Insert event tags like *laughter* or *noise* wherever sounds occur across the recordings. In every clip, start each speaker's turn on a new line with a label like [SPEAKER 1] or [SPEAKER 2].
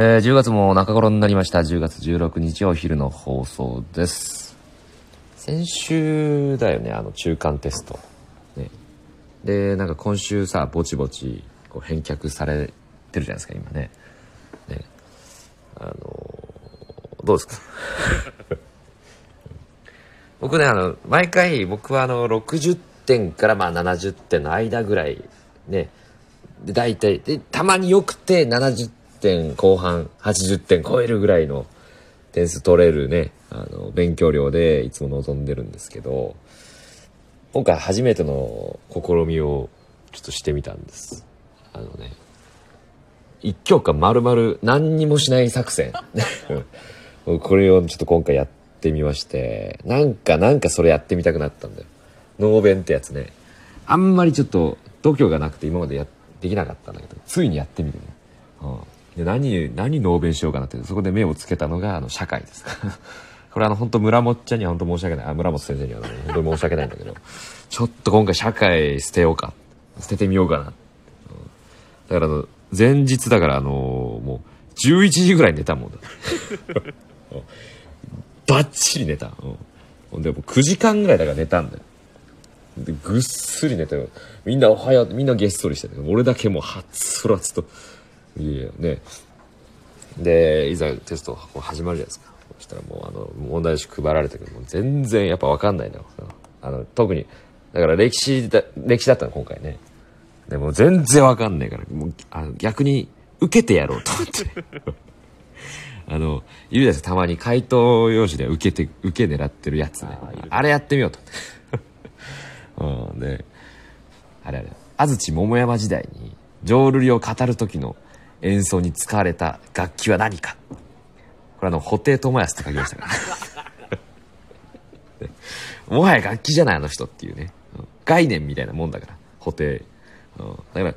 [SPEAKER 1] えー、10月も中頃になりました。10月16日お昼の放送です。先週だよね、あの中間テスト。ね。で、なんか今週さ、ぼちぼちこう返却されてるじゃないですか、今ね。ね。あのーどうですか？*laughs* 僕ね、あの、毎回僕はあの、60点からまあ70点の間ぐらいね、で、大体、で、たまによくて70点後半、80点超えるぐらいの点数取れるね、あの、勉強量でいつも望んでるんですけど、今回初めての試みをちょっとしてみたんです。あのね、一教科丸々何にもしない作戦。これをちょっと今回やってみまして、なんか、なんかそれやってみたくなったんだよ。ノーベンってやつね。あんまりちょっと度胸がなくて今までやできなかったんだけど、ついにやってみるね。うんで何、何ノーベンしようかなって、そこで目をつけたのが、あの、社会です。*laughs* これあの、本当村本ちゃんには本当申し訳ない。あ、村本先生には、ね、本当に申し訳ないんだけど、ちょっと今回社会捨てようか。捨ててみようかな。うんだからあの、前日だからあのもう、11時ぐらい寝たもんだ。*laughs* バッチリ寝た。うんで、も9時間ぐらいだから寝たんだよ。で、ぐっすり寝てる。みんなおはよう、みんなげっそりして。俺だけもうはつらつと。いやね。で、いざテスト始まるじゃないですか。そしたらもう、あの、問題集配られたけど、もう全然やっぱわかんないのよ。あの、特に、だから歴史だ、歴史だったの、今回ね。でも全然わかんないから、もう、あの、逆に、受けてやろうと思って。*laughs* あの、いるじゃないですか、たまに回答用紙で受けて、受け狙ってるやつね。あれやってみようと思って。*laughs* うん、で、あれあれ、安土桃山時代に、浄瑠璃を語る時の演奏に使われた楽器は何か。これあの、布袋寅泰って書きましたから。*laughs* もはや楽器じゃないあの人っていうね。概念みたいなもんだから、布袋。うん、だから、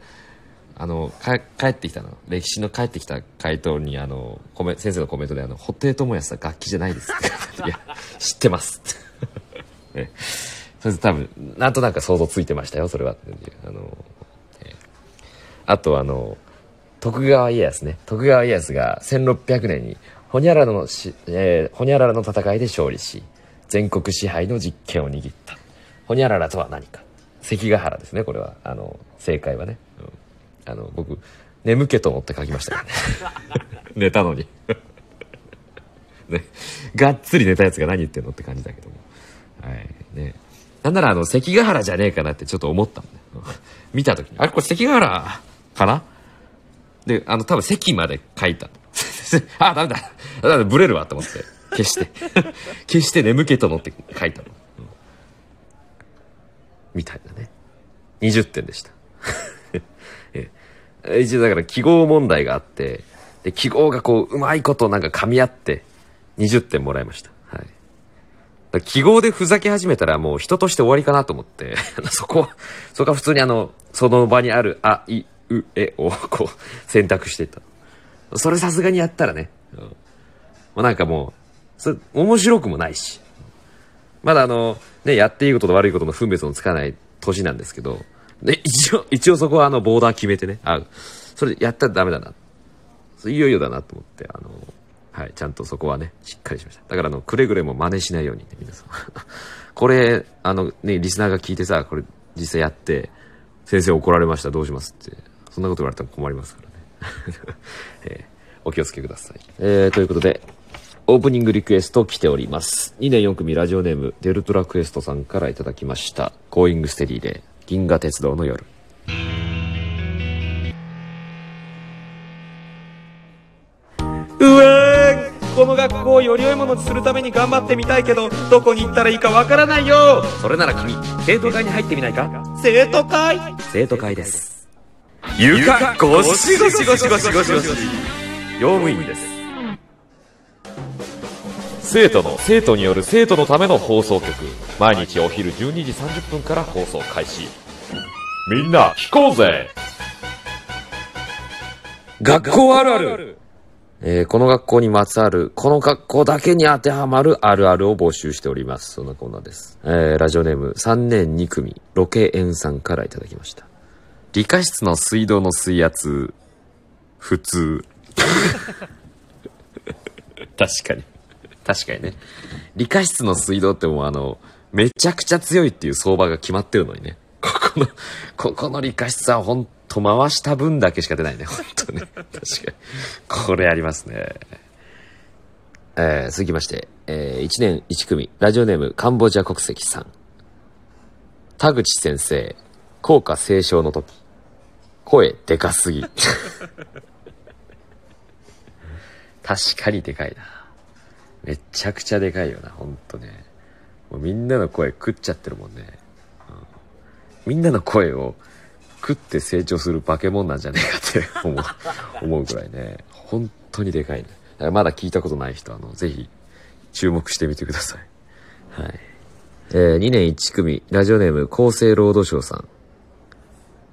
[SPEAKER 1] あの、か帰ってきたの。歴史の帰ってきた回答に、あの、コメ先生のコメントで、あの、布袋寅泰は楽器じゃないです。*laughs* いや、知ってます。ねそれで多分、なんとなく想像ついてましたよ、それは。あの、えーあとあの、徳川家康ね。徳川家康が1600年に、ホニャララのし、えーホニャララの戦いで勝利し、全国支配の実権を握った。ホニャララとは何か。関ヶ原ですね、これは。あの、正解はね。うんあの、僕、眠気と思って書きましたからね。*laughs* 寝たのに。ね。がっつり寝たやつが何言ってんのって感じだけども。はい。ね。なんならあの、関ヶ原じゃねえかなってちょっと思ったもんね。うん見たときに、あれこれ関ヶ原かな？で、あの、多分関まで書いた。*laughs* あ、ダメだ。ダメだ、ブレるわと思って。消して。*laughs* 消して眠気とのって書いたの。うんみたいなね。20点でした。*laughs* え一応だから記号問題があって、で、記号がこう、うまいことなんか噛み合って、20点もらいました。はい。記号でふざけ始めたらもう人として終わりかなと思って、そこ、そこは普通にあの、その場にある、あ、い、う、えをこう、選択してた。それさすがにやったらね、うんもうなんかもう、それ面白くもないし、まだあの、ね、やっていいことと悪いことの分別のつかない年なんですけど、で、一応、一応そこはあの、ボーダー決めてね、あ、それやったらダメだな。それいよいよだなと思って、あの、はい、ちゃんとそこはね、しっかりしました。だからあの、くれぐれも真似しないようにね、皆さん。*laughs* これ、あのね、リスナーが聞いてさ、これ実際やって、先生怒られました、どうしますって。そんなこと言われたら困りますからね。*laughs* えーお気をつけください。えー、ということで、オープニングリクエスト来ております。2年4組ラジオネーム、デルトラクエストさんからいただきました。ゴーイングステディで、銀河鉄道の夜。
[SPEAKER 2] うえーこの学校をより良いものにするために頑張ってみたいけどどこに行ったらいいかわからないよ
[SPEAKER 1] それなら君、生徒会に入ってみないか？
[SPEAKER 2] 生徒会
[SPEAKER 1] 生徒会です。床ゴシゴシゴシゴシゴシゴシ。用務員です。生徒の、生徒による生徒のための放送局。毎日お昼12時30分から放送開始。みんな、聞こうぜ学校あるあるえーこの学校にまつわる、この学校だけに当てはまるあるあるを募集しております。そんなコーナーです。えーラジオネーム3年2組、ロケエンさんからいただきました。理科室の水道の水圧、普通。*laughs* 確かに。確かにね。理科室の水道ってもうあの、めちゃくちゃ強いっていう相場が決まってるのにね。ここの、ここの理科室はほんと回した分だけしか出ないね。ほんとね。確かに。これありますね。えー、続きまして、えー、1年1組、ラジオネームカンボジア国籍さん。田口先生、効果斉唱の時、声でかすぎ。確かにでかいな。めちゃくちゃでかいよな、ほんとね。もうみんなの声食っちゃってるもんね。うん、みんなの声を食って成長する化け物なんじゃねえかって *laughs* 思う、思うぐらいね。本当にでかいね。だからまだ聞いたことない人、あの、ぜひ注目してみてください。はい。えー、2年1組、ラジオネーム厚生労働省さん。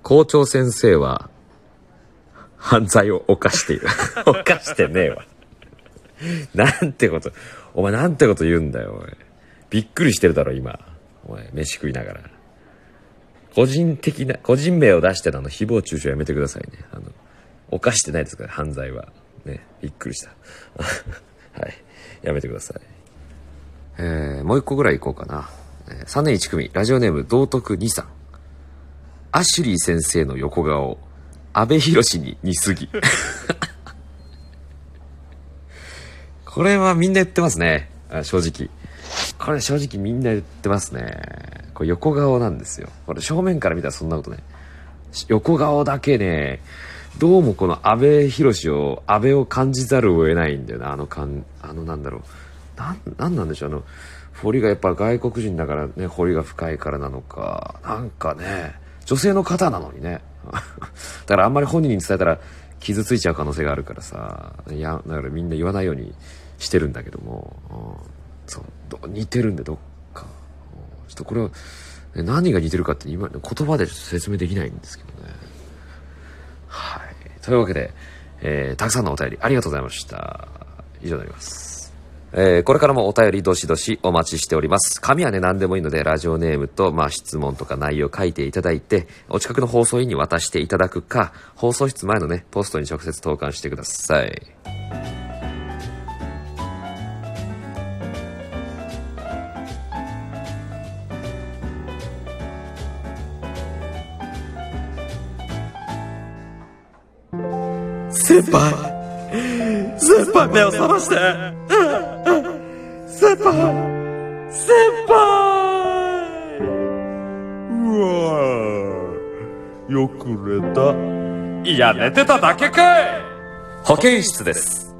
[SPEAKER 1] 校長先生は、犯罪を犯している。*laughs* 犯してねえわ。なんてこと、お前なんてこと言うんだよ、おい。びっくりしてるだろ、今。お前、飯食いながら。個人的な、個人名を出してのあの、誹謗中傷やめてくださいね。あの、犯してないですから、犯罪は。ね、びっくりした。*laughs* はい。やめてください。えー、もう一個ぐらい行こうかな。えー、3年1組、ラジオネーム、道徳2さん。アシュリー先生の横顔、安倍博に似すぎ。*laughs* これはみんな言ってますね。正直。これ正直みんな言ってますね。これ横顔なんですよ。これ正面から見たらそんなことね。横顔だけね、どうもこの安倍博を、安倍を感じざるを得ないんだよな。あの感、あのなんだろう。なん、なんなんでしょう。あの、彫りがやっぱ外国人だからね、彫りが深いからなのか。なんかね、女性の方なのにね。*laughs* だからあんまり本人に伝えたら傷ついちゃう可能性があるからさ。いや、だからみんな言わないようにしてるんだけども、うん、そう。似てるんでどっか、ちょっとこれは何が似てるかって今言葉で説明できないんですけどね。はい。というわけで、えー、たくさんのお便りありがとうございました。以上になります。えー、これからもお便りどしどしお待ちしております。紙はね、何でもいいので、ラジオネームと、まあ、質問とか内容書いていただいて、お近くの放送委員に渡していただくか、放送室前のね、ポストに直接投函してください。
[SPEAKER 2] 先輩先輩目を覚まして先輩。先輩。うわよく寝た。いや寝てただけかい。
[SPEAKER 1] 保健室です。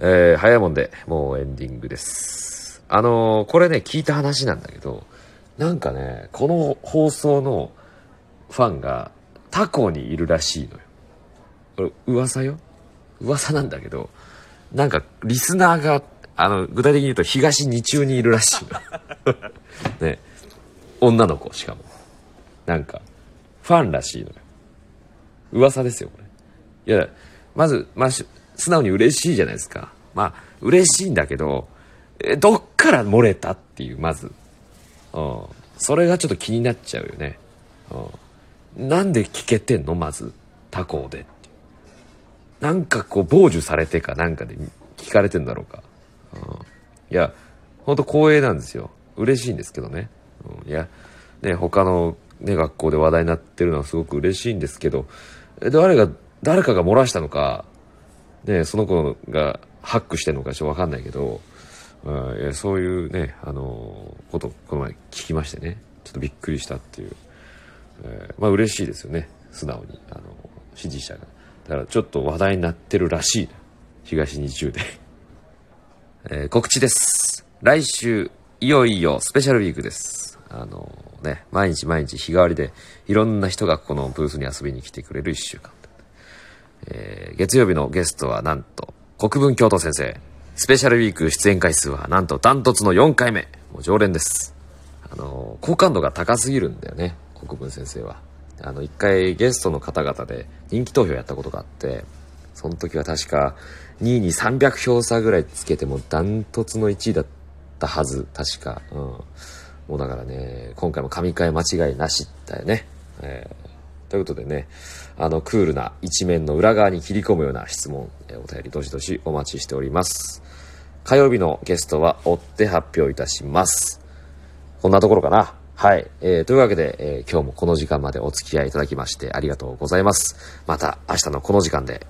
[SPEAKER 1] えー、早いもんでもうエンディングです。あのー、これね聞いた話なんだけどなんかねこの放送のファンが他校にいるらしいのよ。これ噂よ？噂なんだけど、なんかリスナーが、あの、具体的に言うと東二中にいるらしいの。*laughs* ね。女の子、しかも。なんか、ファンらしいのよ。噂ですよ、これ。いや、まず、まあ、素直に嬉しいじゃないですか。まあ、嬉しいんだけど、え、どっから漏れたっていう、まず。うん。それがちょっと気になっちゃうよね。うん。なんで聞けてんのまず。他校でっ。なんかこう、傍受されてかなんかで聞かれてんだろうか。うん、いや、ほんと光栄なんですよ。嬉しいんですけどね。うん、いや、ね、他のね、学校で話題になってるのはすごく嬉しいんですけど、誰が、誰かが漏らしたのか、ね、その子がハックしてるのかちょっとわかんないけど、うん、いやそういうね、あのこと、この前聞きましてね、ちょっとびっくりしたっていう。えー、まあ嬉しいですよね素直にあの支持者がだからちょっと話題になってるらしい東日中で。*laughs* えー、告知です。来週いよいよスペシャルウィークです。あのね毎日毎日日替わりでいろんな人がこのブースに遊びに来てくれる1週間、えー、月曜日のゲストはなんと国分京都先生。スペシャルウィーク出演回数はなんとダントツの4回目。もう常連です。あの好感度が高すぎるんだよね国分先生は。あの、一回ゲストの方々で人気投票やったことがあって、その時は確か2位に300票差ぐらいつけてもダントツの1位だったはず、確か。うん。もうだからね、今回も神回間違いなしだよね。えー、ということでね、あの、クールな一面の裏側に切り込むような質問、えーお便りどしどしお待ちしております。火曜日のゲストは追って発表いたします。こんなところかな。はい。えー、というわけで、えー今日もこの時間までお付き合いいただきましてありがとうございます。また明日のこの時間で